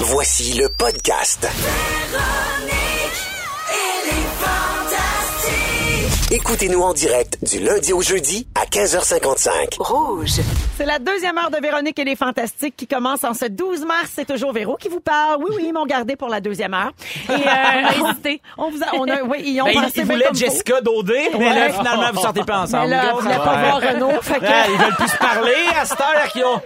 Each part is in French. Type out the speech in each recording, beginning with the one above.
Voici le podcast. Écoutez-nous en direct du lundi au jeudi à 15h55. Rouge. C'est la deuxième heure de Véronique et les Fantastiques qui commence en ce 12 mars. C'est toujours Véro qui vous parle. Oui, oui, ils m'ont gardé pour la deuxième heure. Et, euh. On vous a, on a, oui, ils ont Ben, pensé il bien voulait comme faut. Jessica Dodé, mais Ouais. là, finalement, vous sortez pas Mais ensemble. là, elle voulait pas Ouais. voir Renaud. Fait que, Ouais, ils veulent plus se parler à cette heure qu'ils ont.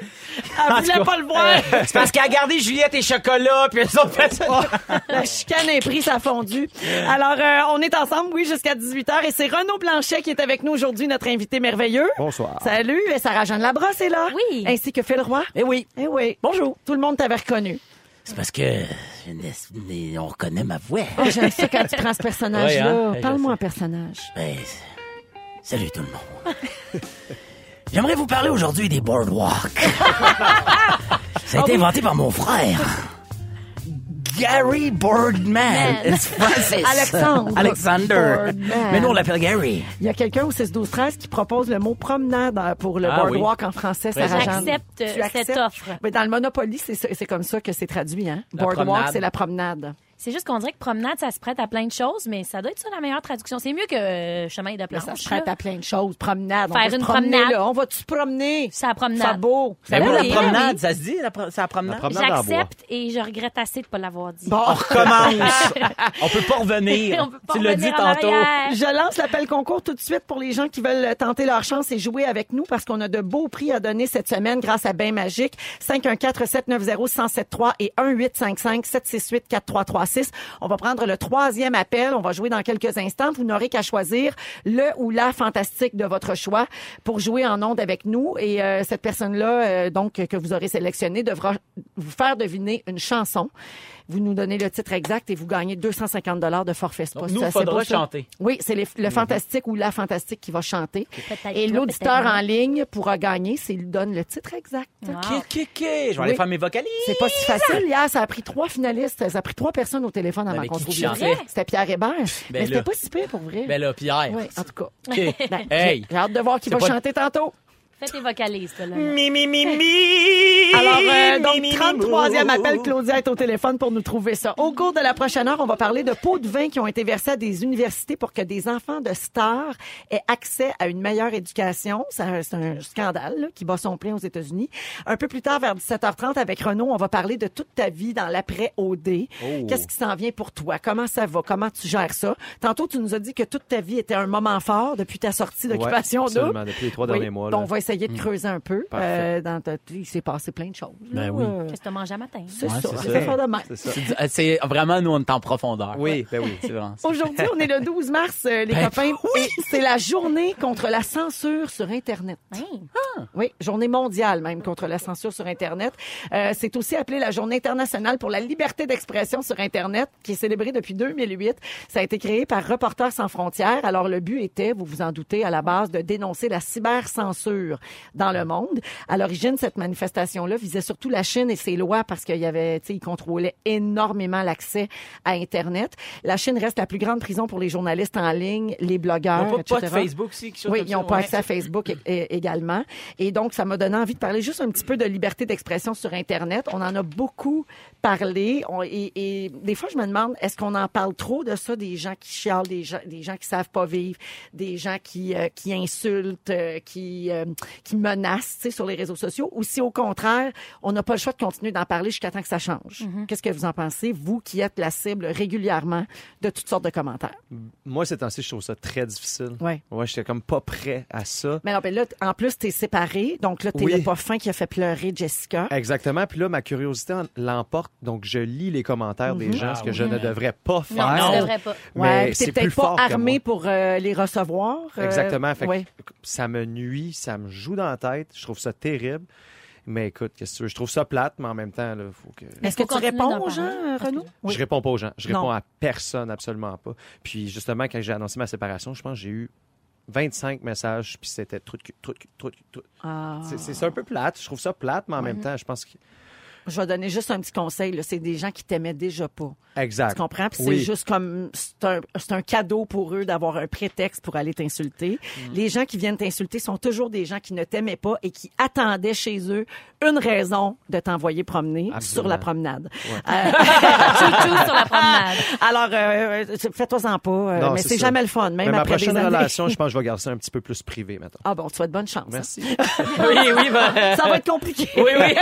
Elle En voulait pas le voir? euh, C'est parce qu'elle a gardé Juliette et Chocolat, puis elles ont fait ça. La chicane est prise, ça a fondu. Alors, euh, on est ensemble, oui, jusqu'à 18h. Et c'est Renaud Blanchet qui est avec nous aujourd'hui, notre invité merveilleux. Bonsoir. Salut. Et Sarah-Jeanne Labrosse est là. Oui. Ainsi que Phil Roy. Eh oui. Eh oui. Bonjour. Tout le monde t'avait reconnu. C'est parce que on reconnaît ma voix. Oh, j'aime ça quand tu prends ce personnage-là. Ouais, hein? Parle-moi un personnage. Ben, salut tout le monde. J'aimerais vous parler aujourd'hui des boardwalks. Ça a été inventé par mon frère. Gary Boardman. Man. It's Francis. Alexandre. Alexander. Boardman. Mais nous, on l'appelle Gary. Il y a quelqu'un au 6 12 13 qui propose le mot promenade pour le Ah boardwalk en français. J'accepte, cette offre. Mais dans le Monopoly, c'est comme ça que c'est traduit. Hein? La boardwalk, c'est la promenade. C'est juste qu'on dirait que promenade, ça se prête à plein de choses, mais ça doit être ça la meilleure traduction. C'est mieux que euh, chemin de planche. ça se prête à plein de choses. Promenade. on Faire va se une promener, promenade. là. On va-tu se promener? C'est la promenade. Ça beau. Ben Ben oui, oui, la promenade, oui. ça se dit, la pro- c'est la promenade? promenade. J'accepte et je regrette assez de pas l'avoir dit. Bon. On recommence. on peut pas revenir. On peut pas tu l'as dit tantôt. arrière. Je lance l'appel concours tout de suite pour les gens qui veulent tenter leur chance et jouer avec nous parce qu'on a de beaux prix à donner cette semaine grâce à Bain Magique. 514-790-1073 et 1-855-768-4336. On va prendre le troisième appel. On va jouer dans quelques instants. Vous n'aurez qu'à choisir le ou la fantastique de votre choix pour jouer en onde avec nous. Et euh, cette personne-là, euh, donc, que vous aurez sélectionnée, devra vous faire deviner une chanson. Vous nous donnez le titre exact et vous gagnez 250 dollars de forfait spa. Donc, nous, faudra ça? chanter. Oui, c'est le fantastique ou la fantastique qui va chanter. Et l'auditeur en ligne pourra gagner s'il donne le titre exact. Wow. Ok, ok, ok. Je vais aller faire mes vocalises. C'est pas si facile. Hier, ça a pris trois finalistes. Ça a pris trois personnes au téléphone avant Mais qu'on qui trouve qui le chantait? titre. C'était Pierre Hébert. mais c'était là. pas si pire pour vrai. Ben là, Pierre. oui, en tout cas. OK. Ben, Hey. J'ai hâte de voir qui va pas- chanter tantôt. Fais tes vocalises, là. Mi, mi, mi, mi. Alors, euh, donc, Mi, mi, mi, 33e mou. appel, Claudia est au téléphone pour nous trouver ça. Au cours de la prochaine heure, on va parler de pots de vin qui ont été versés à des universités pour que des enfants de stars aient accès à une meilleure éducation. C'est un scandale là, qui bat son plein aux États-Unis. Un peu plus tard, vers 17h30, avec Renaud, on va parler de toute ta vie dans l'après-OD. Oh. Qu'est-ce qui s'en vient pour toi? Comment ça va? Comment tu gères ça? Tantôt, tu nous as dit que toute ta vie était un moment fort depuis ta sortie d'occupation Ouais, double. absolument, depuis les trois Oui. derniers mois, Donc, là. on va essayer de creuser un peu. Parfait. Euh, dans ta- il s'est passé plein de choses. Ben là. oui. Euh, Qu'est-ce que t'as mangé à matin? C'est Ouais, ça. c'est euh, C'est vraiment, nous, on est en profondeur. Oui, ben oui. Aujourd'hui, on est le 12 mars, euh, les Ben, copains, et c'est la journée contre la censure sur Internet. Hey. Oui, journée mondiale même contre la censure sur Internet. Euh, c'est aussi appelé la journée internationale pour la liberté d'expression sur Internet, qui est célébrée depuis 2008. Ça a été créé par Reporters sans frontières. Alors, le but était, vous vous en doutez, à la base, de dénoncer la cybercensure dans le monde. À l'origine, cette manifestation-là visait surtout la Chine et ses lois parce qu'il y avait, tu sais, ils contrôlaient énormément l'accès à Internet. La Chine reste la plus grande prison pour les journalistes en ligne, les Ils blogueurs, n'ont pas, pas de etc. Facebook aussi, quelque chose Oui, ils n'ont pas accès à Facebook également. Et donc, ça m'a donné envie de parler juste un petit peu de liberté d'expression sur Internet. On en a beaucoup parlé. On- et, et des fois, je me demande, est-ce qu'on en parle trop de ça, des gens qui chialent, des gens, des gens qui savent pas vivre, des gens qui, euh, qui insultent, euh, qui, euh, qui menacent tu sais, sur les réseaux sociaux, ou si au contraire, on n'a pas le choix de continuer d'en parler jusqu'à temps que ça change. Qu'est-ce que vous en pensez, vous qui êtes la cible régulièrement de toutes sortes de commentaires? Moi, ces temps-ci, je trouve ça très difficile. Ouais. Ouais, j'étais comme pas prêt à ça. Mais non, mais là, t- en plus, t'es séparé. Donc là, t'es Oui. le pas fin qui a fait pleurer Jessica. Exactement. Puis là, ma curiosité l'emporte. Donc, je lis les commentaires des gens, Ah ce que oui. je ne devrais pas faire. Non, tu devrais pas. Mais Ouais, c'est peut-être pas armé pour euh, les recevoir. euh, Exactement. Fait que ça me nuit, ça me joue dans la tête. Je trouve ça terrible. Mais écoute, qu'est-ce que tu veux? Je trouve ça plate, mais en même temps, là, faut que. Est-ce que tu réponds aux gens, euh, Renaud? Je réponds pas aux gens. Je réponds Non. à personne, absolument pas. Puis justement, quand j'ai annoncé ma séparation, je pense que j'ai eu 25 messages, puis c'était truc, truc, truc, truc. Ah. C'est un peu plate. Je trouve ça plate, mais en même temps, je pense que Je vais donner juste un petit conseil. là. C'est des gens qui t'aimaient déjà pas. Exact. Tu comprends? Puis Oui. c'est juste comme c'est un, c'est un cadeau pour eux d'avoir un prétexte pour aller t'insulter. Mm. Les gens qui viennent t'insulter sont toujours des gens qui ne t'aimaient pas et qui attendaient chez eux une raison de t'envoyer promener Absolument. sur la promenade. Chouchou sur la promenade. Alors, euh, euh, fais-toi-en pas, euh, Non, mais c'est jamais le fun, même Mais ma après des prochaine années. relation, je pense que je vais garder ça un petit peu plus privé maintenant. Ah bon, tu souhaites bonne chance. hein. Merci. Oui, oui, ben, Ça va être compliqué. Oui, oui.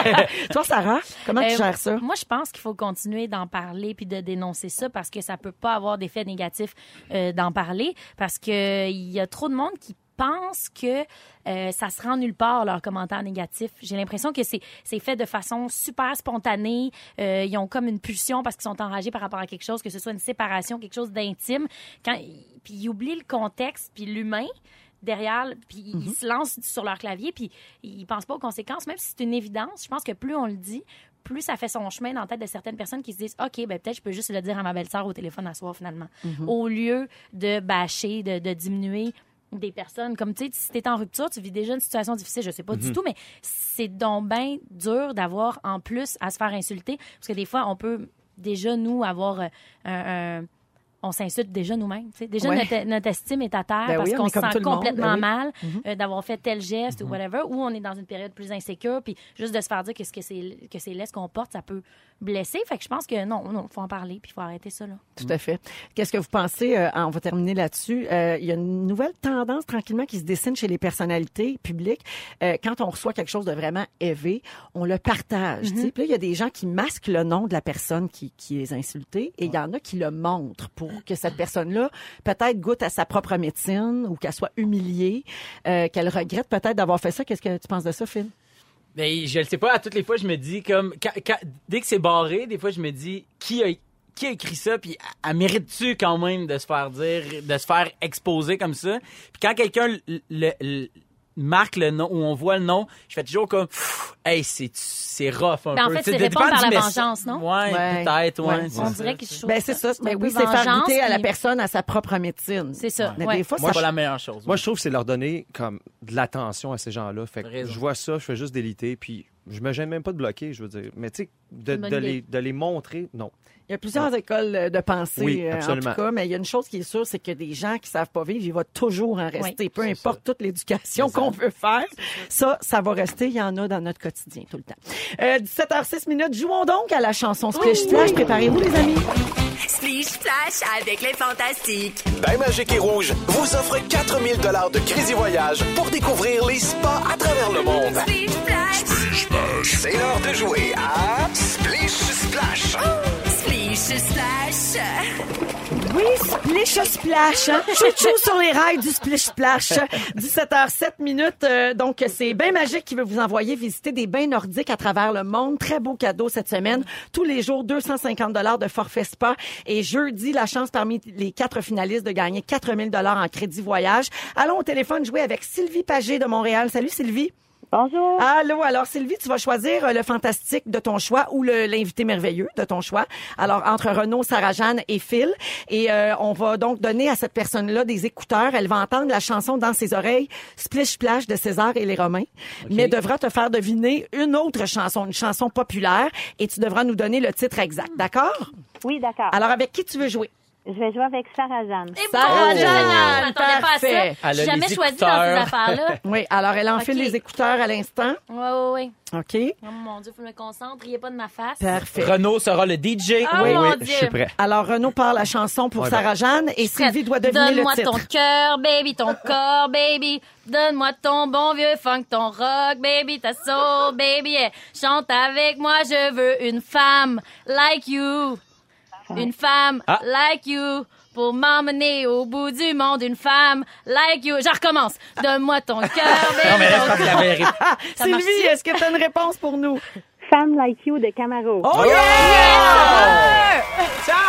Toi, Sarah, comment tu Euh, gères ça? Moi, je pense qu'il faut continuer d'en parler puis de dénoncer ça parce que ça peut pas avoir d'effet négatif euh, d'en parler parce que il y a trop de monde qui pense que euh, ça se rend nulle part leurs commentaires négatifs. J'ai l'impression que c'est c'est fait de façon super spontanée. Euh, ils ont comme une pulsion parce qu'ils sont enragés par rapport à quelque chose, que ce soit une séparation, quelque chose d'intime. Quand puis ils oublient le contexte puis l'humain derrière, puis ils se lancent sur leur clavier, puis ils pensent pas aux conséquences, même si c'est une évidence. Je pense que plus on le dit, plus ça fait son chemin dans la tête de certaines personnes qui se disent OK, ben peut-être je peux juste le dire à ma belle-sœur au téléphone à soir finalement. Au lieu de bâcher, de, de diminuer des personnes. Comme tu sais, si t'es en rupture, tu vis déjà une situation difficile, je sais pas du tout, mais c'est donc bien dur d'avoir en plus à se faire insulter. Parce que des fois, on peut déjà, nous, avoir euh, un- un on s'insulte déjà nous-mêmes. tu sais. Déjà, Ouais. notre, notre estime est à terre Ben parce oui, qu'on se sent monde, complètement ben oui. mal euh, d'avoir fait tel geste ou whatever, ou on est dans une période plus insécure, puis juste de se faire dire que ce que c'est ce qu'on porte, ça peut blesser. Fait que je pense que non, non, faut en parler, puis faut arrêter ça là. Tout à fait. Qu'est-ce que vous pensez, euh, on va terminer là-dessus, euh, il y a une nouvelle tendance tranquillement qui se dessine chez les personnalités publiques. Euh, quand on reçoit quelque chose de vraiment élevé, on le partage. tu sais. Puis là, il y a des gens qui masquent le nom de la personne qui, qui les a insultés et il y en a qui le montrent pour que cette personne-là peut-être goûte à sa propre médecine ou qu'elle soit humiliée, euh, qu'elle regrette peut-être d'avoir fait ça. Qu'est-ce que tu penses de ça, Phil? Ben, je le sais pas. À toutes les fois, je me dis comme quand- quand- dès que c'est barré, des fois, je me dis qui a qui a écrit ça, puis elle- mérite-tu quand même de se faire dire, de se faire exposer comme ça? Puis quand quelqu'un le- le- marque le nom ou on voit le nom, je fais toujours comme hey c'est c'est rough un Ben, en peu. fait, Tu sais, c'est ça répondre dépend par la mess- vengeance, non? Ouais, Ouais. peut-être, ouais. On dirait que je trouve Ben c'est ça. un Mais peu oui, c'est faire goûter à la personne à sa propre médecine. C'est ça. Mais ouais. des fois, Moi, ça c'est pas la meilleure chose. Moi, je trouve que c'est leur donner comme de l'attention à ces gens-là. Fait que je vois ça, je fais juste déliter, puis je me gêne même pas de bloquer, je veux dire. Mais tu sais, de, les, de les montrer, non. Il y a plusieurs écoles euh, de pensée, Oui, euh, en tout cas, mais il y a une chose qui est sûre, c'est que des gens qui savent pas vivre, il va toujours en rester. Oui. Peu importe toute l'éducation qu'on veut faire, ça, ça va rester. Il y en a dans notre quotidien tout le temps. Euh, 17h06 minutes, jouons donc à la chanson Splish Splash. Préparez-vous, les amis. Splish Splash avec les fantastiques. Bain Magique et Rouge vous offre 4000 dollars de crédit voyage pour découvrir les spas à travers le monde. Splish Splash. C'est l'heure de jouer à Splish Splash. Oui, Splish Splash. Hein? Chouchou sur les rails du Splish Splash. 17h07 minutes. euh, donc, c'est Bain Magique qui veut vous envoyer visiter des bains nordiques à travers le monde. Très beau cadeau cette semaine. Tous les jours, 250 dollars de forfait spa. Et jeudi, la chance parmi les quatre finalistes de gagner 4000 dollars en crédit voyage. Allons au téléphone jouer avec Sylvie Pagé de Montréal. Salut Sylvie. Bonjour. Allô, alors Sylvie, tu vas choisir euh, le fantastique de ton choix ou l'invité merveilleux de ton choix. Alors entre Renaud, Sarah-Jeanne et Phil. Et euh, on va donc donner à cette personne-là des écouteurs. Elle va entendre la chanson dans ses oreilles, Splish Splash de César et les Romains, mais devra te faire deviner une autre chanson, une chanson populaire, et tu devras nous donner le titre exact. D'accord? Oui, d'accord. Alors avec qui tu veux jouer? Je vais jouer avec Sarah Jeanne. Et Sarah Jeanne, je m'attendais pas à parfait. ça. Elle J'ai a jamais les choisi dans écouteurs. ces affaires-là. Oui, alors elle enfile Ok. les écouteurs à l'instant. Ouais, ouais, ouais. OK? Oh mon Dieu, faut que je me concentre. Riez pas de ma face. Parfait. Renaud sera le DJ. Ah, oui, mon oui, Dieu. je suis prêt. Alors Renaud parle la chanson pour Ouais, ben. Sarah-Jeanne et Sylvie doit deviner le Donne-moi titre. ton cœur, baby, ton corps, baby. Donne-moi ton bon vieux funk, ton rock, baby, ta soul, baby. Yeah. Chante avec moi, je veux une femme like you. Une femme Ah. like you. Pour m'emmener au bout du monde, une femme like you. Je recommence. Donne-moi ton cœur. Non, mais Ça Sylvie, est-ce que tu as une réponse pour nous? Femme Like You de Camaro. Oh yeah!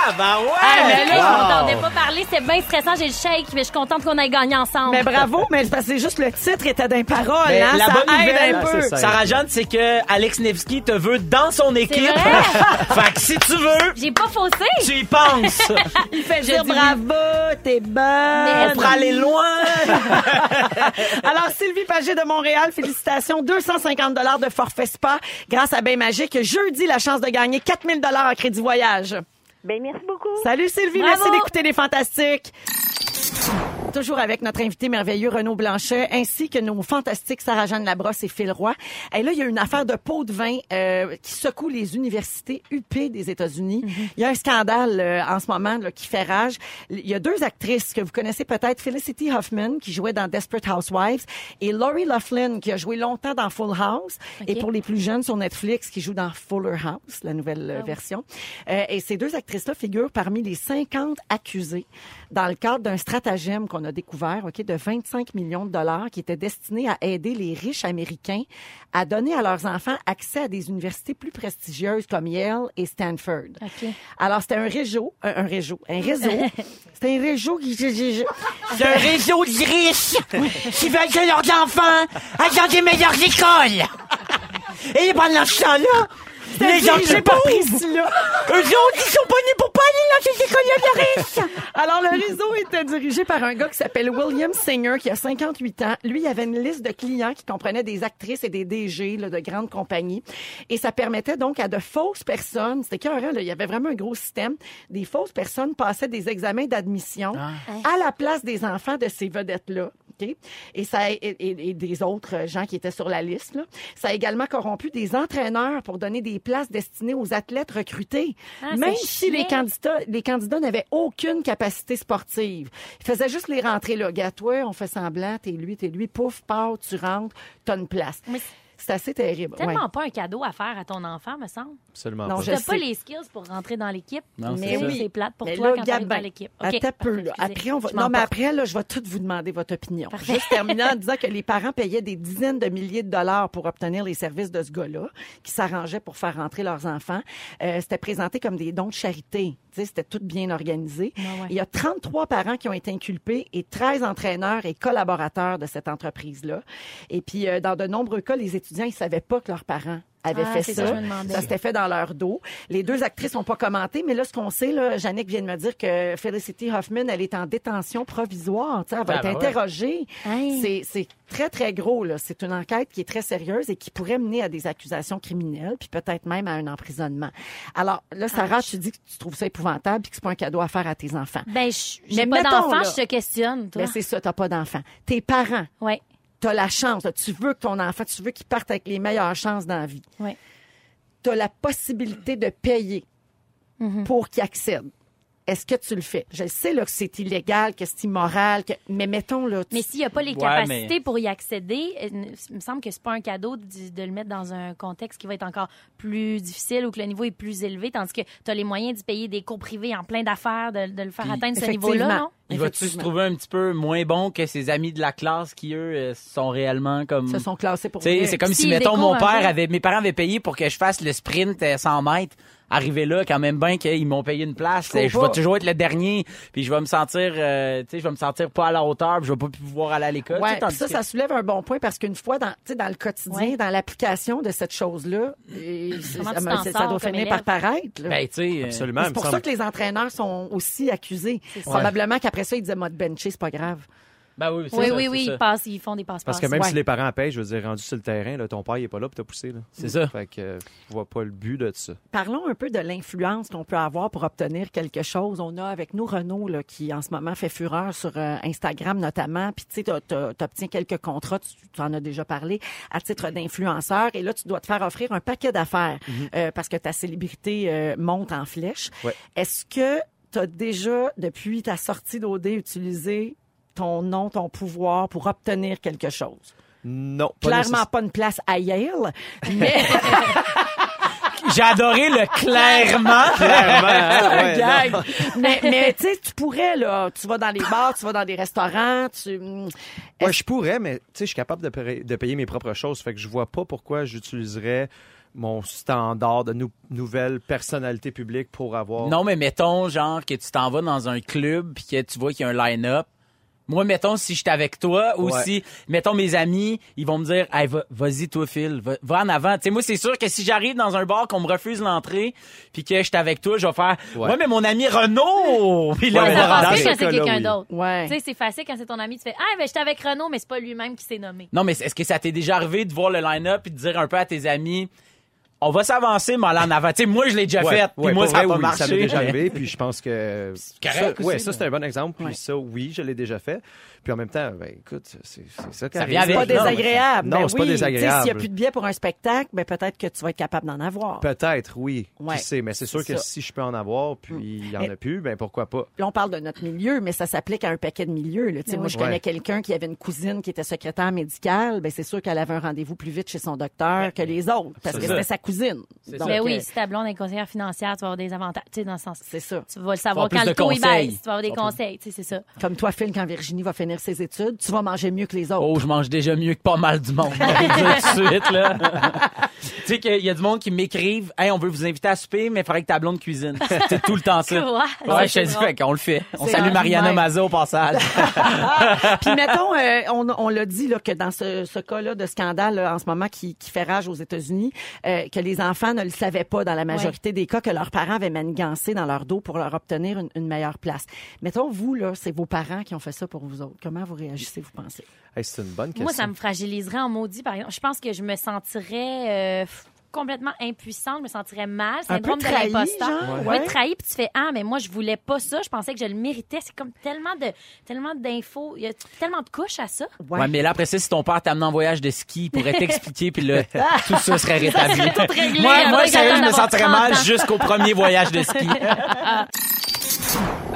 Ah, ben ouais! Ah, mais là, je Wow. m'entendais pas parler, c'est bien stressant, j'ai le shake, mais je suis contente qu'on ait gagné ensemble. Mais bravo, mais c'est parce que c'est juste le titre était d'un parole, Mais hein, la ça bonne aide nouvelle, un peu. c'est ça. Sarah Jeanne, c'est que Alex Nevsky te veut dans son équipe. vrai? fait que si tu veux, J'ai pas faussé. tu y penses. Il fait Je dire bravo, t'es bonne. Mais On pourrait aller loin. Alors, Sylvie Pagé de Montréal, félicitations. 250 dollars de forfait spa grâce à Magique. Jeudi, la chance de gagner 4000 dollars en crédit voyage. Ben, merci beaucoup. Salut Sylvie, Bravo. merci d'écouter les Fantastiques. Toujours avec notre invité merveilleux Renaud Blanchet, ainsi que nos fantastiques Sarah-Jeanne Labrosse et Phil Roy. Et là, il y a une affaire de pot de vin euh, qui secoue les universités UP des États-Unis. Il y a un scandale euh, en ce moment là, qui fait rage. Il y a deux actrices que vous connaissez peut-être, Felicity Huffman, qui jouait dans Desperate Housewives, et Laurie Laughlin, qui a joué longtemps dans Full House, et pour les plus jeunes sur Netflix, qui joue dans Fuller House, la nouvelle euh, version. Euh, et ces deux actrices-là figurent parmi les 50 accusés dans le cadre d'un stratagème qu'on a découvert, OK, de 25 millions de dollars qui était destiné à aider les riches américains à donner à leurs enfants accès à des universités plus prestigieuses comme Yale et Stanford. OK. Alors, c'était un réseau, un, un réseau, un réseau. c'était un réseau qui... C'est un réseau de riches qui veulent que leurs enfants aillent dans des meilleures écoles. Et pendant ce temps-là, les gens j'ai qui pas pauvres, Priscilla. eux autres, ils sont pas nés pour pas aller dans ces écoles-là de riches. Alors, le réseau était dirigé par un gars qui s'appelle William Singer, qui a 58 ans. Lui, il avait une liste de clients qui comprenait des actrices et des DG là, de grandes compagnies. Et ça permettait donc à de fausses personnes, c'était là, il y avait vraiment un gros système, des fausses personnes passaient des examens d'admission à la place des enfants de ces vedettes-là. OK? Et ça et, et- et des autres gens qui étaient sur la liste. là. Ça a également corrompu des entraîneurs pour donner des places destinées aux athlètes recrutés. Ah, Même si les candidats, les candidats n'avaient aucune capacité sportive. Ils faisaient juste les rentrer là. Gars, toi, on fait semblant, t'es lui, t'es lui, pouf, pars, tu rentres, t'as une place. Mais C'est assez terrible. C'est tellement ouais. pas un cadeau à faire à ton enfant, me semble. Absolument Non, pas. je T'as pas les skills pour rentrer dans l'équipe. Non, Mais c'est ça. oui. C'est plate pour Mais toi là, quand t'arrives dans l'équipe. OK, Attends un peu, là. Après, on va... Je Non, mais après, là, je vais tout vous demander votre opinion. Parfait. Juste terminer en disant que les parents payaient des dizaines de milliers de dollars pour obtenir les services de ce gars-là, qui s'arrangeait pour faire rentrer leurs enfants. Euh, c'était présenté comme des dons de charité. Tu sais, C'était tout bien organisé. Ouais, ouais. Il y a 33 parents qui ont été inculpés et 13 entraîneurs et collaborateurs de cette entreprise-là. Et puis, euh, dans de nombreux cas, les étudiants, ils savaient pas que leurs parents avaient Ah, fait ça. ça, je s'était fait dans leur dos. Les deux actrices n'ont pas commenté, mais là, ce qu'on sait, là, Jannick vient de me dire que Felicity Huffman, elle est en détention provisoire. Elle va Ah, être ben ouais. interrogée. Hey. C'est, c'est très, très gros. Là. C'est une enquête qui est très sérieuse et qui pourrait mener à des accusations criminelles, puis peut-être même à un emprisonnement. Alors là, Sarah, tu dis que tu trouves ça épouvantable puis que c'est pas un cadeau à faire à tes enfants. Ben, je- Mais j'ai pas mettons, d'enfant, là. je te questionne, toi. Mais c'est ça, t'as pas d'enfant. Tes parents, Ouais, t'as la chance. là. Tu veux que ton enfant, tu veux qu'il parte avec les meilleures chances dans la vie. ouais. tu as la possibilité de payer Mhm. pour qu'il accède. Est-ce que tu le fais? Je sais là, que c'est illégal, que c'est immoral, que... mais mettons là. tu- Mais s'il n'y a pas les Ouais, capacités mais- pour y accéder, euh, il me semble que c'est pas un cadeau de, de le mettre dans un contexte qui va être encore plus difficile ou que le niveau est plus élevé, tandis que tu as les moyens d'y payer des cours privés en plein d'affaires, de, de le faire Puis- atteindre ce niveau-là, Effectivement. non? Il va-tu se trouver un petit peu moins bon que ses amis de la classe qui, eux, euh, sont réellement comme... se sont classés pour c'est comme S'ils si, mettons, mon père avait, mes parents avaient payé pour que je fasse le sprint euh, 100 mètres. Arrivé là, quand même bien qu'ils m'ont payé une place. Je vais toujours être le dernier, puis je vais me sentir, euh, tu sais, je vais me sentir pas à la hauteur, puis je vais pas pouvoir aller à l'école. Ouais, ça, que- ça soulève un bon point parce qu'une fois dans, tu sais, dans le quotidien, Ouais. dans l'application de cette chose-là, ça, doit finir par paraître. là. Ben, tu sais, euh, Absolument. c'est pour ça que les entraîneurs sont aussi accusés. ça. Probablement qu'après ça, ils disaient, moi, de bencher, c'est pas grave. Ben oui, Oui, ça, oui, c'est oui, ça. ils, passent, ils font des passe Parce que même Ouais. si les parents payent, je veux dire, rendu sur le terrain, là, ton père, il est pas là pour te pousser. là. C'est ça. Fait que euh, je vois pas le but de ça. Parlons un peu de l'influence qu'on peut avoir pour obtenir quelque chose. On a avec nous Renaud là, qui en ce moment fait fureur sur euh, Instagram notamment. Puis tu sais, t'as- t'as- t'obtiens quelques contrats, tu, tu en as déjà parlé, à titre d'influenceur. Et là, tu dois te faire offrir un paquet d'affaires euh, parce que ta célébrité euh, monte en flèche. Ouais. Est-ce que tu as déjà, depuis ta sortie d'OD, utilisé ton nom, ton pouvoir pour obtenir quelque chose? Non, pas Clairement pas une place à Yale, mais J'ai adoré le clairement. Clairement, ouais, mais mais tu sais, tu pourrais, là. Tu vas dans les bars, tu vas dans des restaurants, tu. hum, Ouais, je pourrais, mais tu sais, je suis capable de, payer- de payer mes propres choses. Fait que je vois pas pourquoi j'utiliserais mon standard de nou- nouvelle personnalité publique pour avoir. Non, mais mettons, genre, que tu t'en vas dans un club puis que tu vois qu'il y a un line-up. Moi, mettons, si je suis avec toi ou Ouais. si, mettons, mes amis, ils vont me dire, hey, va- vas-y, toi, Phil, va, va en avant. Tu sais, moi, c'est sûr que si j'arrive dans un bar, qu'on me refuse l'entrée, puis que je suis avec toi, je vais faire, ouais, Ouais. mais mon ami Renaud! Puis là, Ouais, on va quand c'est quelqu'un oui. d'autre. Ouais. Tu sais, c'est facile quand c'est ton ami, tu fais Ah, ben, j'étais avec Renaud, mais c'est pas lui-même qui s'est nommé. Non, mais est-ce que ça t'est déjà arrivé de voir le line-up et de dire un peu à tes amis, on va s'avancer, mais aller en avant. Tu sais, moi, je l'ai déjà Ouais, fait, puis ouais, moi, ça a vrai, pas oui, marché. Ça m'est déjà arrivé, puis je pense que. correct ça, ouais, ça, c'est un bon exemple. Puis ça, oui, je l'ai déjà fait. Puis en même temps, ben, écoute, c'est ça qui arrive. C'est pas désagréable. Non, Ben c'est pas désagréable. Tu sais, S'il n'y a plus de billets pour un spectacle, ben peut-être que tu vas être capable d'en avoir. Peut-être, oui. Ouais, Qui sait, mais c'est sûr que si je peux en avoir, puis il y en Mais- a plus, ben pourquoi pas. Là, on parle de notre milieu, mais ça s'applique à un paquet de milieux. Là. Tu sais, Ben moi, oui. je connais Ouais. quelqu'un qui avait une cousine qui était secrétaire médicale. Ben, c'est sûr qu'elle avait un rendez-vous plus vite chez son docteur que les autres, parce que c'était sa cousine. Donc, Ben euh, oui, si ta blonde est conseillère financière, tu vas avoir des avantages. Tu sais, dans le sens. c'est ça. Tu vas le savoir quand le taux baisse. Tu vas avoir des conseils. Tu sais, c'est ça. Comme toi, Phil, quand Virginie va finir ses études, tu vas manger mieux que les autres. Oh, je mange déjà mieux que pas mal du monde. On tout de suite, là. tu sais qu'il y a du monde qui m'écrivent, hey, on veut vous inviter à souper, mais il faudrait que ta blonde cuisine. C'est tout le temps ça. Quoi? Ouais, je C'est te dis, fait qu'on le fait. On salue Mariana. Maza au passage. Puis mettons, euh, on, on l'a dit là, que dans ce, ce cas-là de scandale là, en ce moment qui, qui fait rage aux États-Unis, euh, que les enfants ne le savaient pas dans la majorité des cas, que leurs parents avaient manigancé dans leur dos pour leur obtenir une, une meilleure place. Mettons, vous, là, c'est vos parents qui ont fait ça pour vous autres. Comment vous réagissez, vous pensez? Hey, c'est une bonne question. Moi, ça me fragiliserait en maudit, par exemple. Je pense que je me sentirais euh, complètement impuissante, je me sentirais mal. Un peu Syndrome de trahi, l'imposteur. genre? Oui, Ouais. trahi, puis tu fais Ah, mais moi, je voulais pas ça. Je pensais que je le méritais. C'est comme tellement de tellement d'infos. Il y a tellement de couches à ça. Ouais. mais là, après ça, si ton père t'amène en voyage de ski, il pourrait t'expliquer, puis là, tout ça serait rétabli. serait tout réglé moi, moi, sérieux, je me sentirais 30 mal jusqu'au premier voyage de ski.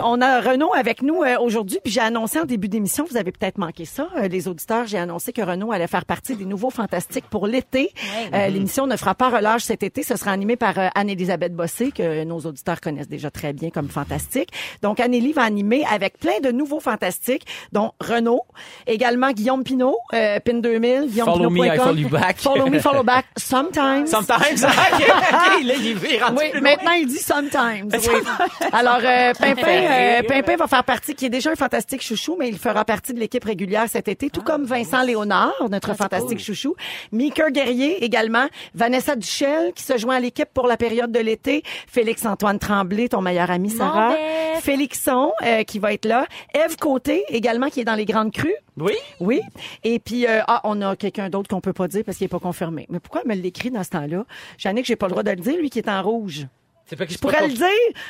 On a Renaud avec nous euh, aujourd'hui, puis j'ai annoncé en début d'émission, vous avez peut-être manqué ça, euh, les auditeurs, j'ai annoncé que Renaud allait faire partie des nouveaux fantastiques pour l'été. Euh, L'émission ne fera pas relâche cet été, ce sera animé par Anne-Élisabeth Bossé, que nos auditeurs connaissent déjà très bien comme fantastique. Donc Annélie va animer avec plein de nouveaux fantastiques, dont Renaud, également Guillaume Pinot, euh, PIN 2000, Guillaume Follow me, I follow you back. Follow me, follow back, sometimes. Sometimes. OK, OK, là, il est rendu Oui, plus loin. maintenant il dit sometimes. Oui. Alors euh, Pimpin, euh, Pimpin va faire partie, qui est déjà un fantastique chouchou, mais il fera partie de l'équipe régulière cet été, tout comme Vincent Léonard, notre fantastique chouchou. Mika Guerrier également, Vanessa Duchel qui se joint à l'équipe pour la période de l'été, Félix Antoine Tremblay, ton meilleur ami Sarah, Bef. Félixon euh, qui va être là, Eve Côté également qui est dans les grandes crues. Oui? Oui. Et puis, euh, ah, on a quelqu'un d'autre qu'on peut pas dire parce qu'il est pas confirmé. Mais pourquoi elle me l'écrit dans ce temps-là? Jannick, j'ai pas le droit de le dire, lui qui est en rouge. C'est pas que Je pourrais le dire.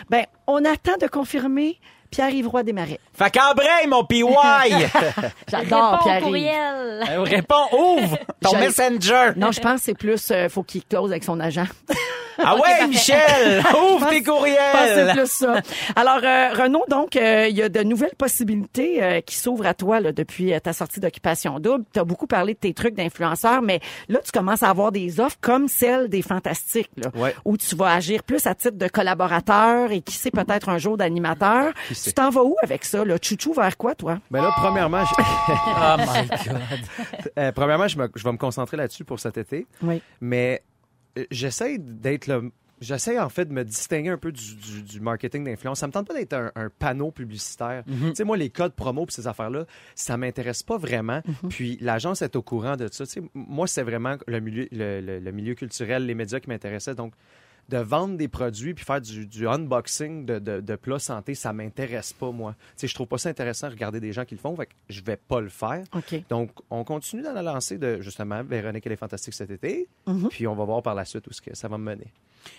Ben, on attend de confirmer Pierre-Yves Roy Desmarais. Fait qu'embraye, mon PY! J'adore Réponds au Pierre-Yves. courriel. Euh, Réponds, ouvre ton J'allais- messenger. Non, je pense que c'est plus, euh, faut qu'il close avec son agent. Ah ouais, Michel! Ouvre tes Je pense que c'est courriels! plus ça. Alors, euh, Renaud, donc, euh, il y a de nouvelles possibilités euh, qui s'ouvrent à toi là, depuis euh, ta sortie d'Occupation Double. Tu as beaucoup parlé de tes trucs d'influenceur, mais là, tu commences à avoir des offres comme celle des Fantastiques, là, Ouais. où tu vas agir plus à titre de collaborateur et qui sait peut-être un jour d'animateur. Tu t'en vas où avec ça? Là? Chouchou vers quoi, toi? Ben là, premièrement, je, Oh my God. euh, premièrement, je, me- je vais me concentrer là-dessus pour cet été. Oui. Mais euh, j'essaie d'être le. J'essaie en fait de me distinguer un peu du, du- du marketing d'influence. Ça me tente pas d'être un, un panneau publicitaire. Tu sais, moi, les codes promo pour ces affaires-là, ça m'intéresse pas vraiment. Puis l'agence est au courant de ça. Tu sais, moi, c'est vraiment le milieu, le, le- le milieu culturel, les médias qui m'intéressaient. Donc, de vendre des produits puis faire du, du unboxing de, de, de plats santé, ça m'intéresse pas, moi. Tu sais, je trouve pas ça intéressant de regarder des gens qui le font, fait que je vais pas le faire. OK. Donc, on continue dans la lancée de, justement, Véronique et les Fantastiques cet été. Puis, on va voir par la suite où ce que ça va me mener.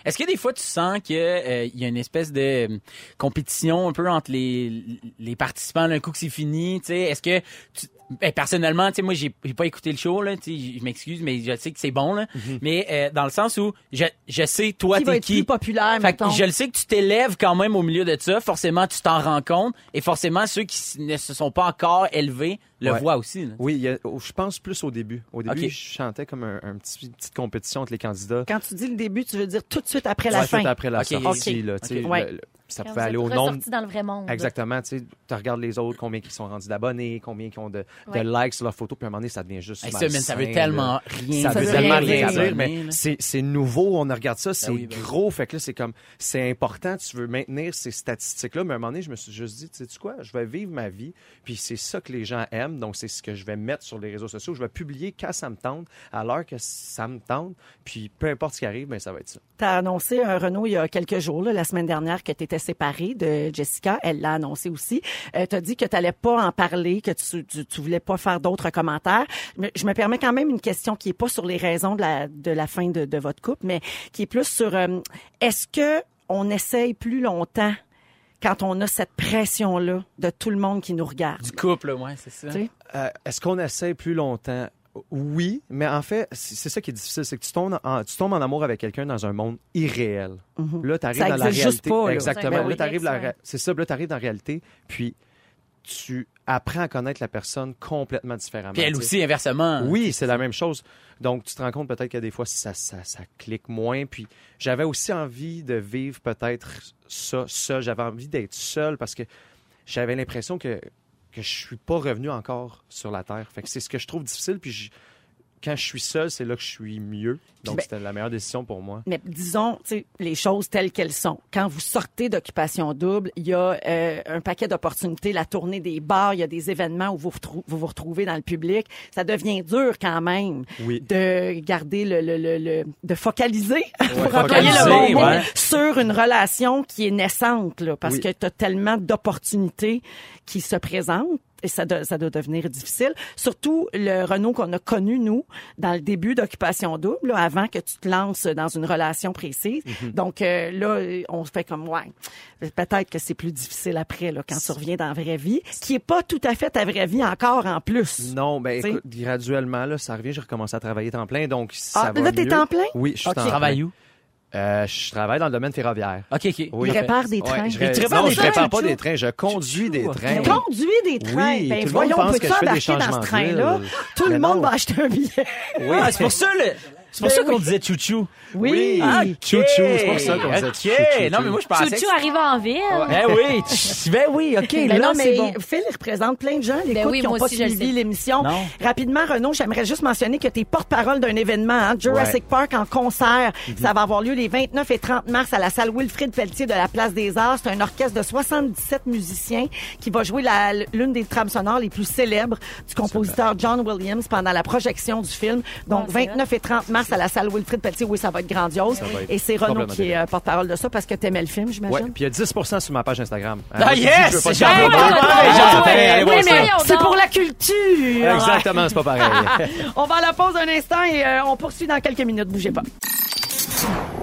Est-ce que des fois tu sens qu'il y a une espèce de euh, compétition un peu entre les, les participants là, un coup que c'est fini, tu sais, est-ce que tu, ben, personnellement, tu sais moi j'ai j'ai pas écouté le show là, tu sais, je m'excuse mais je sais que c'est bon là, mais euh, dans le sens où je, je sais toi Qui va t'es être qui plus populaire, Fait que mettons? je le sais que tu t'élèves quand même au milieu de ça, forcément tu t'en rends compte et forcément ceux qui s- ne se sont pas encore élevés le Ouais. voient aussi. là. Oui, il y a- oh, je pense plus au début. Au début, Ok. je chantais comme un, un petit, une petite compétition entre les candidats. Quand tu dis le début, tu veux dire tout de suite après la Ouais, fin. tout après la Ok. sortie. Ok. Là, tu sais, Ok. Ouais. le- le- ça Quand pouvait aller au nombre. dans le vrai monde. Exactement, tu sais, tu regardes les autres, combien ils sont rendus d'abonnés, combien ils ont de, likes sur leurs photos, puis à un moment donné, ça devient juste Hey, ça, man, ça veut tellement rien Ça Ça veut veut tellement rien rien dire. dire, mais c'est c'est nouveau, on regarde ça, c'est oui, ben oui. gros, fait que là, c'est comme, c'est important, tu veux maintenir ces statistiques-là, mais à un moment donné, je me suis juste dit, tu sais quoi, je vais vivre ma vie, puis c'est ça que les gens aiment, donc c'est ce que je vais mettre sur les réseaux sociaux, je vais publier quand ça me tente, à l'heure que ça me tente, puis peu importe ce qui arrive, ben ça va être ça. Tu as annoncé, euh, Renaud, il y a quelques jours, là, la semaine dernière, que tu étais séparé de Jessica. Elle l'a annoncé aussi. Euh, tu as dit que tu n'allais pas en parler, que tu, tu, tu voulais pas faire d'autres commentaires. Mais je me permets quand même une question qui est pas sur les raisons de la, de la fin de, de votre couple, mais qui est plus sur euh, est-ce que on essaye plus longtemps quand on a cette pression-là de tout le monde qui nous regarde? Du couple, ouais, c'est ça. Euh, Est-ce qu'on essaie plus longtemps? Oui, mais en fait, c'est ça qui est difficile, c'est que tu tombes en, tu tombes en amour avec quelqu'un dans un monde irréel. Là, tu arrives Ça dans la juste réalité. pas, là. Exactement. Oui. Là, t'arrives la c'est ça, là, tu arrives dans la réalité, puis tu apprends à connaître la personne complètement différemment. Puis elle aussi, inversement. Oui, c'est la même chose. Donc, tu te rends compte peut-être que des fois, ça, ça, ça clique moins. Puis, j'avais aussi envie de vivre peut-être ça, ça. J'avais envie d'être seul parce que j'avais l'impression que, que je suis pas revenu encore sur la Terre. Fait que c'est ce que je trouve difficile. Puis, je- quand je suis seul, c'est là que je suis mieux. Donc, Ben- c'était la meilleure décision pour moi. Mais disons, les choses telles qu'elles sont. Quand vous sortez d'occupation double, il y a euh, un paquet d'opportunités, la tournée des bars, il y a des événements où vous vous, vous retrouvez dans le public. Ça devient dur quand même Oui. de garder le, le, le, le- de focaliser, pour focaliser, employer le bon mot, ouais. sur une relation qui est naissante, là, parce Oui. que tu as tellement d'opportunités qui se présentent. Et ça, doit- ça doit devenir difficile. Surtout le Renault qu'on a connu, nous, dans le début d'Occupation Double, là, avant que tu te lances dans une relation précise. Mhm. Donc euh, là, on se fait comme, ouais, peut-être que c'est plus difficile après, là, quand tu reviens dans la vraie vie, qui est pas tout à fait ta vraie vie encore en plus. Non, ben T'sais. écoute, graduellement, là, ça revient. J'ai recommencé à travailler temps plein. Donc, ça Ah, va là, t'es temps plein? Oui, je suis Ok. temps Tu plein. Euh, je travaille dans le domaine ferroviaire. OK, OK. Oui. Il répare des trains. Ouais, je Et tu ré- répares non, des je trains, répare pas des trains, je conduis des trains. Conduis des trains. Oui, ben, tout le monde voyons, pense peux-tu que je fais des embarquer dans ce train-là? Tout le monde va acheter un billet. Oui, Ah, c'est pour ça, le... C'est pour Ben ça qu'on oui. disait chouchou. Oui. Chouchou, c'est pour ça qu'on disait OK. chouchou. Non, mais moi, je pensais... Chouchou arrive en ville. Ben oui, ben oui, OK, Ben là, non, mais bon. Phil, il représente plein de gens, les Ben oui, qui n'ont pas suivi l'émission. Rapidement, Renaud, j'aimerais juste mentionner que tu es porte-parole d'un événement, hein, Jurassic Park en concert. Mhm. Ça va avoir lieu les 29 et 30 mars à la salle Wilfrid Pelletier de la Place des Arts. C'est un orchestre de 77 musiciens qui va jouer l'une des trames sonores les plus célèbres du compositeur John Williams pendant la projection du film. Donc, Ah, c'est 29 et 30 mars à la salle Wilfrid Pelletier. Oui, ça va être grandiose. va être Et c'est Renaud qui est euh, porte-parole de ça parce que t'aimais le film, Ouais, j'imagine. puis il y a 10 sur ma page Instagram. Ah, yes! ouais, ouais. Oui, c'est pour la culture. Exactement, c'est pas pareil. On va à la pause un instant et euh, on poursuit dans quelques minutes. Bougez pas.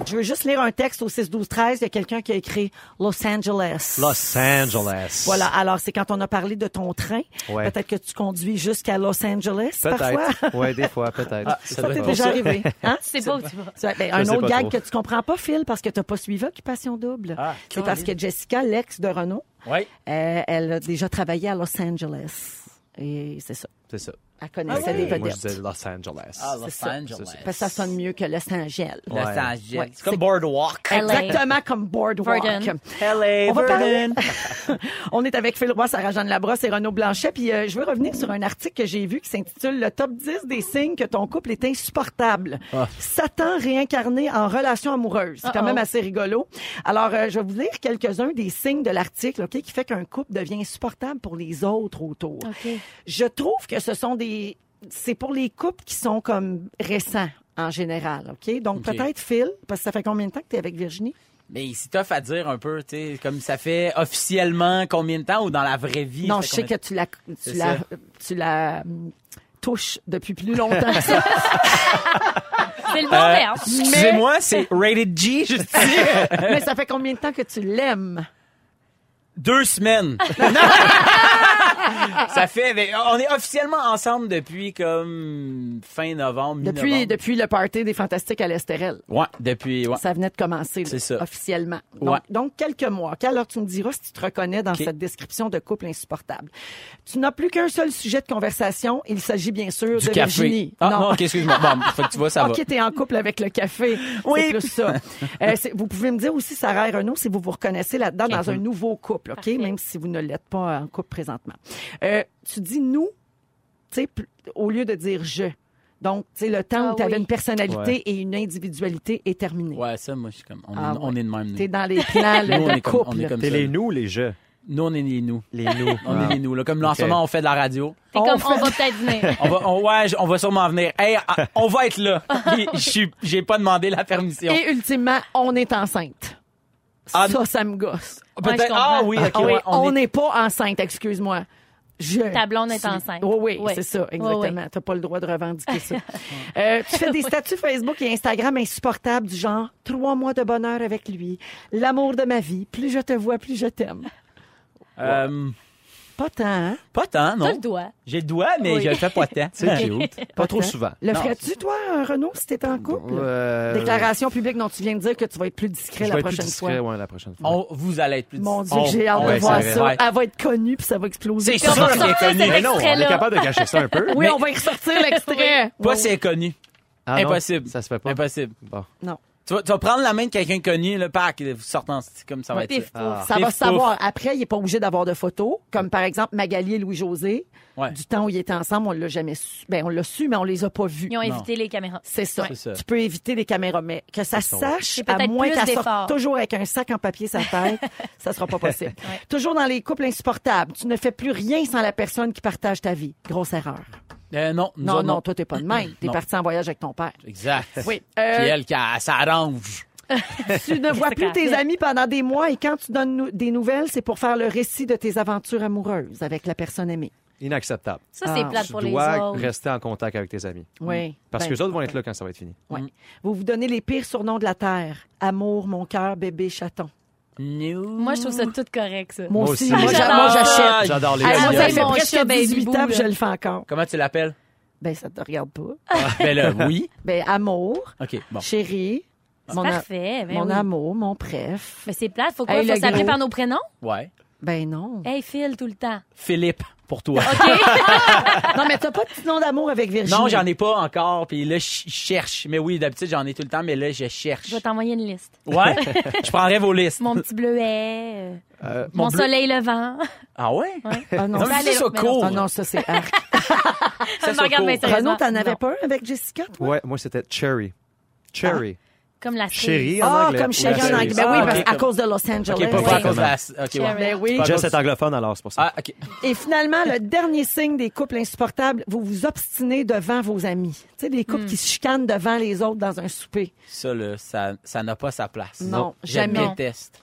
Je veux juste lire un texte au 6-12-13. Il y a quelqu'un qui a écrit Los Angeles. Los Angeles. Voilà. Alors, c'est quand on a parlé de ton train. Ouais. Peut-être que tu conduis jusqu'à Los Angeles, parfois. Peut-être. Oui, des fois, peut-être. Ça doit t'est déjà ça. arrivé. Hein? Pas où tu vas. C'est- ben, un autre gag trop. que tu comprends pas, Phil, parce que tu n'as pas suivi Occupation Double. Ah, c'est parce que Jessica, l'ex de Renault, Ouais. euh, elle a déjà travaillé à Los Angeles. Et c'est ça. C'est ça. Elle connaissait Ah des? Moi, je vedettes. disais Los Angeles. Ah, Los ça. Angeles. Parce que ça sonne mieux que Los Angeles. Los. Angeles. Ouais. C'est comme Boardwalk. Exactement comme Boardwalk. Verdun. LA, On va Verdun. parler. On est avec Phil Roy, Sarah-Jeanne Labrosse et Renaud Blanchet. Puis euh, je veux revenir sur un article que j'ai vu qui s'intitule Le top 10 des signes que ton couple est insupportable. Ah. Satan réincarné en relation amoureuse. C'est quand même assez rigolo. Alors, euh, je vais vous lire quelques-uns des signes de l'article ok, qui fait qu'un couple devient insupportable pour les autres autour. Je trouve que ce sont des... C'est pour les couples qui sont comme récents en général, OK? Donc, peut-être Phil, parce que ça fait combien de temps que tu es avec Virginie? Mais c'est tough à dire un peu, tu sais, comme ça fait officiellement combien de temps ou dans la vraie vie? Non, je sais combien- que tu la, tu la, tu la hum, touches depuis plus longtemps que ça. C'est le bon Euh, verbe. Excusez-moi, c'est rated G, je dis. Mais ça fait combien de temps que tu l'aimes? Deux semaines. ça fait, on est officiellement ensemble depuis comme fin novembre, Depuis, depuis le party des Fantastiques à l'Estérel. Ouais, depuis, ouais. Ça venait de commencer là, C'est ça. officiellement. Donc, Ouais. donc, quelques mois. Alors, tu me diras si tu te reconnais dans cette description de couple insupportable? Tu n'as plus qu'un seul sujet de conversation. Il s'agit bien sûr Du de café. Virginie. Ah non, ok, excuse-moi. Bon, faut que tu vois, ça va. OK, t'es en couple avec le café. Oui. C'est plus ça. Euh, vous pouvez me dire aussi, Sarah et Renaud, si vous vous reconnaissez là-dedans dans un nouveau couple, OK? Parfait. Même si vous ne l'êtes pas en couple présentement. Euh, tu dis nous, au lieu de dire je. Donc, tu sais, le temps Ah où tu avais oui. une personnalité Ouais. et une individualité est terminé. Ouais, ça, moi, je suis comme, on, Ah est, on est de même. T'es dans les plans Nous, de couple. on est comme T'es ça. les nous ou les je? Nous, on est les nous. Les nous. On est les nous. Là. Comme là, en ce moment, on fait de la radio. T'es On comme, fait- on va peut-être venir. On va, on, ouais, on va sûrement venir. Hey, ah, on va être là. J'ai pas demandé la permission. Et ultimement, on est enceinte. Ah, ça, ça me gosse. Ouais. Ah oui, ok. Ah oui, ouais, on est- n'est pas enceinte, excuse-moi. Je Ta blonde est enceinte. Oui, oui, Oui. c'est ça, exactement. oui. T'as pas le droit de revendiquer ça. Euh, tu fais des statuts Facebook et Instagram insupportables du genre trois mois de bonheur avec lui, l'amour de ma vie, plus je te vois, plus je t'aime. Euh, Pas tant, hein? pas tant, T'as non. le doigt. J'ai le doigt, mais Oui. je le fais pas tant. C'est cute. Pas trop souvent. Le Non. ferais-tu, toi, Renaud, si t'étais en couple? Euh, Déclaration publique dont tu viens de dire que tu vas être plus discret Je la vais être plus prochaine discret, fois. ouais, la prochaine fois. On, vous allez être plus Mon Dieu, on- j'ai hâte on- de voir ça. Elle va être connue puis ça va exploser. C'est sûr va qu'il est sortir connu. cet Mais non, on est extrait-là. capable de cacher ça un peu. Oui, Mais- on va y ressortir l'extrait. Pas Oui, c'est connu. Ah non, Impossible. Ça se fait pas. Impossible. Bon. Non. Tu vas, tu vas prendre la main de quelqu'un connu, le pack, vous sortant, c'est comme ça va être ça. fou. Ah. Ça va se savoir. Après, il n'est pas obligé d'avoir de photos, comme par exemple Magali et Louis-José. Ouais. Du temps où ils étaient ensemble, on l'a jamais su. Ben, on l'a su, mais on les a pas vus. Ils ont Non. évité les caméras. C'est ça. Tu peux éviter les caméras, mais que ça sache, à moins qu'elle sorte toujours avec un sac en papier sa tête, ça sera pas possible. Ouais. Toujours dans les couples insupportables, tu ne fais plus rien sans la personne qui partage ta vie. Grosse erreur. Euh, non, nous Non, autres, non, toi, t'es pas de même. T'es Non. parti en voyage avec ton père. Exact. Oui. Puis Euh, elle, qui a- ça arrange. tu ne vois plus tes amis pendant des mois et quand tu donnes nou- des nouvelles, c'est pour faire le récit de tes aventures amoureuses avec la personne aimée. Inacceptable. Ça, c'est Ah. plate Tu pour les dois autres. rester en contact avec tes amis. Oui. Parce Ben, que les autres vont être là quand ça va être fini. ouais. Vous vous donnez les pires surnoms de la Terre. Amour, mon cœur, bébé, chaton. Moi, je trouve ça tout correct, ça. Moi, aussi, moi, j'achète. J'adore les moi, ça fait presque chat, Baby 18 Boo, ans je le fais encore. Comment tu l'appelles? Ben, ça te regarde pas. ben là, oui. Ben, amour, OK, bon. chérie, mon, Parfait. Ben mon oui. amour, mon préf. Mais c'est plate. Faut quoi? Hey, faut le s'appeler par nos prénoms? Ouais. Ben non. Hey, Phil, tout le temps. Philippe, pour toi. Non, mais t'as pas de petit nom d'amour avec Virginie. Non, j'en ai pas encore. Puis là, je cherche. Mais oui, d'habitude, j'en ai tout le temps. Mais là, je cherche. Je vais t'envoyer une liste. Ouais? je prendrai vos listes. Mon petit bleuet, euh, Euh, mon, bleu- soleil levant. Ah ouais? Ah non, mais ça mais court. Ah non, ça, c'est arc. Ça. Renaud, t'en avais pas un avec Jessica, toi? Ouais, moi, c'était Cherry. Cherry. Comme la Chérie en Ah, anglais. comme chérie en anglais. Ben Ah, oui, parce- à cause de Los Angeles. OK, pas, pas à cause de la... OK, ouais. Ben oui. Jess est anglophone, alors c'est pour ça. Ah, OK. Et finalement, le dernier signe des couples insupportables, vous vous obstinez devant vos amis. Tu sais, des couples Hmm. qui se chicanent devant les autres dans un souper. Ça, là, ça ça n'a pas sa place. Non, Je jamais. déteste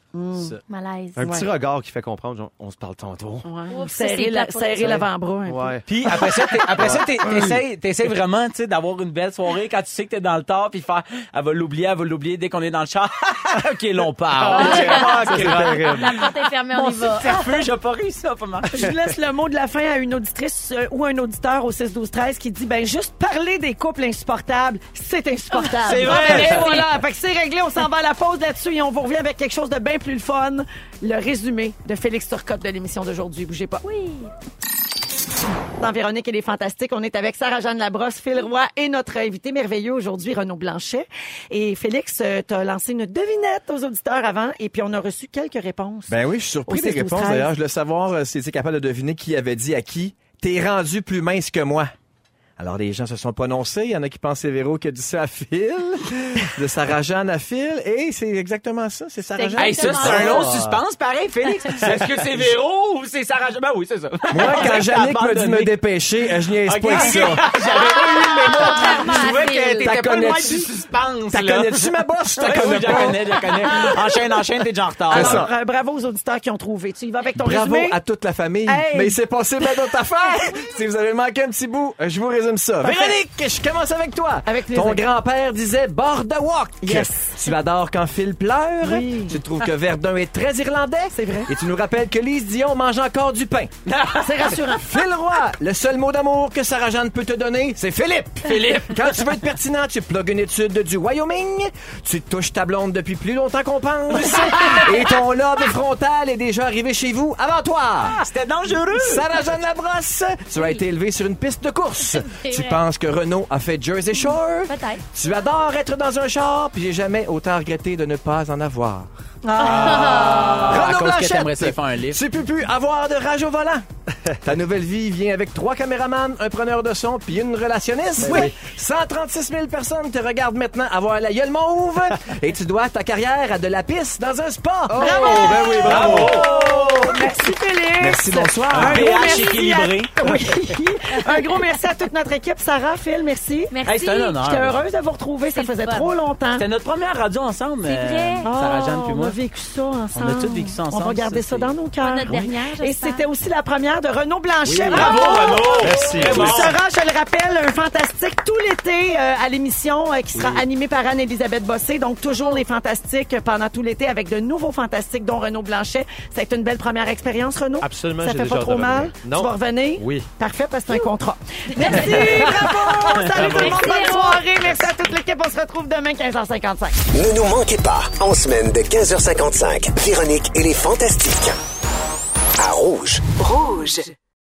Malaise. Un petit Ouais. regard qui fait comprendre, genre, on se parle tantôt. Ouais. Serrer la- l'avant-bras un peu. Ouais. Puis après ça, après ça, t'es- t'essayes, t'essayes vraiment, tu sais, d'avoir une belle soirée quand tu sais que t'es dans le tard, puis faire, elle va l'oublier, elle va l'oublier dès qu'on est dans le char. ok, là, on parle. Ça, c'est terrible. La porte est fermée, on y va. J'ai pas réussi à pas marcher. Je vous laisse le mot de la fin à une auditrice euh, ou un auditeur au 6 12 13 qui dit ben juste parler des couples insupportables, c'est insupportable. C'est vrai. Et voilà, fait que c'est réglé, on s'en va à la pause là-dessus et on vous revient avec quelque chose de bien plus le fun, le résumé de Félix Turcotte de l'émission d'aujourd'hui. Bougez pas. Oui. Dans Véronique et les Fantastiques, on est avec Sarah-Jeanne Labrosse, Phil Roy et notre invité merveilleux aujourd'hui, Renaud Blanchet. Et Félix, euh, t'as lancé une devinette aux auditeurs avant et puis on a reçu quelques réponses. Ben oui, je suis surpris des 6, 12, réponses 13. d'ailleurs. Je voulais savoir euh, si tu capable de deviner qui avait dit à qui T'es rendu plus mince que moi. Alors, les gens se sont prononcés. Il y en a qui pensent que c'est Véro qui a dit ça à Phil, de Sarah-Jeanne à Phil. Et c'est exactement ça. C'est Sarah-Jeanne. Hey, ça, c'est un long suspense, pareil, Félix. Est-ce que c'est Véro ou c'est Sarah? Ben oui, c'est ça. Moi, quand Jannick me dit de me dépêcher, je niaise Ok, pas avec ok. ça. J'avais pas eu le. Contrairement Je à trouvais que t'étais T'as pas du suspense, T'as connais-tu ma bosse? T'as connais oui, je pas? connais, je la connais. Enchaîne, enchaîne, t'es déjà en retard. C'est ça. Alors, euh, bravo aux auditeurs qui ont trouvé. Tu y vas avec ton Bravo résumé? à toute la famille. Hey! Mais il s'est passé bien d'autres affaires. si vous avez manqué un petit bout, je vous résume ça. Véronique, je commence avec toi. Avec. Ton grand-père disait Boardwalk. Yes. Tu adores quand Phil pleure? Oui. Tu trouves que Verdun est très irlandais? C'est vrai. Et tu nous rappelles que Lise Dion mange encore du pain. C'est rassurant. Phil Roy, le seul mot d'amour que Sarah Jeanne peut te donner, c'est Philippe. Philippe. Quand tu veux être pertinent, tu plugues une étude du Wyoming, tu touches ta blonde depuis plus longtemps qu'on pense, et ton lobe frontal est déjà arrivé chez vous avant toi. C'était dangereux. Sarah Jeanne Labrosse, tu as été élevé sur une piste de course. Tu vrai. penses que Renault a fait Jersey Shore? Peut-être. Tu adores être dans un char, puis j'ai jamais autant regretté de ne pas en avoir. À Renaud cause que Blanchette, t'aimerais ça faire un livre. tu peux plus avoir de rage au volant. Ta nouvelle vie vient avec trois caméramans, un preneur de son puis une relationniste. Ben Oui. 136 000 personnes te regardent maintenant avoir la gueule mauve et tu dois ta carrière à de la piste dans un spa. Oh, ben oui, bravo. Merci, Félix. Merci, bonsoir. Un gros merci équilibré. à- Oui. Un gros merci à toute notre équipe. Sarah, Phil, merci. Merci. Hey, un honneur. J'étais heureuse de vous retrouver. Ça faisait fun. trop longtemps. C'était notre première radio ensemble. C'est vrai. euh, Sarah Jeanne puis Oh, moi. On a vécu ça ensemble. On a tous vécu ça On va ensemble, garder ça, dans nos cœurs. Pas notre dernière, Et c'était aussi la première de Renaud Blanchet. Bravo, Renaud. Merci. Bon. Sera, je le rappelle, un fantastique tout l'été euh, à l'émission euh, qui sera animée par Anne-Élisabeth Bossé. Donc, toujours les fantastiques pendant tout l'été avec de nouveaux fantastiques, dont Renaud Blanchet. Ça a été une belle première expérience, Renaud? Absolument, Ça fait pas trop mal? Non. Tu vas revenir? Oui. Parfait, parce que c'est un contrat. Merci, bravo! Salut tout le monde, bonne Merci. soirée. Merci à toute l'équipe. On se retrouve demain, 15h55. Ne nous manquez pas, en semaine de 15h55, Véronique et les Fantastiques. À Rouge. Rouge.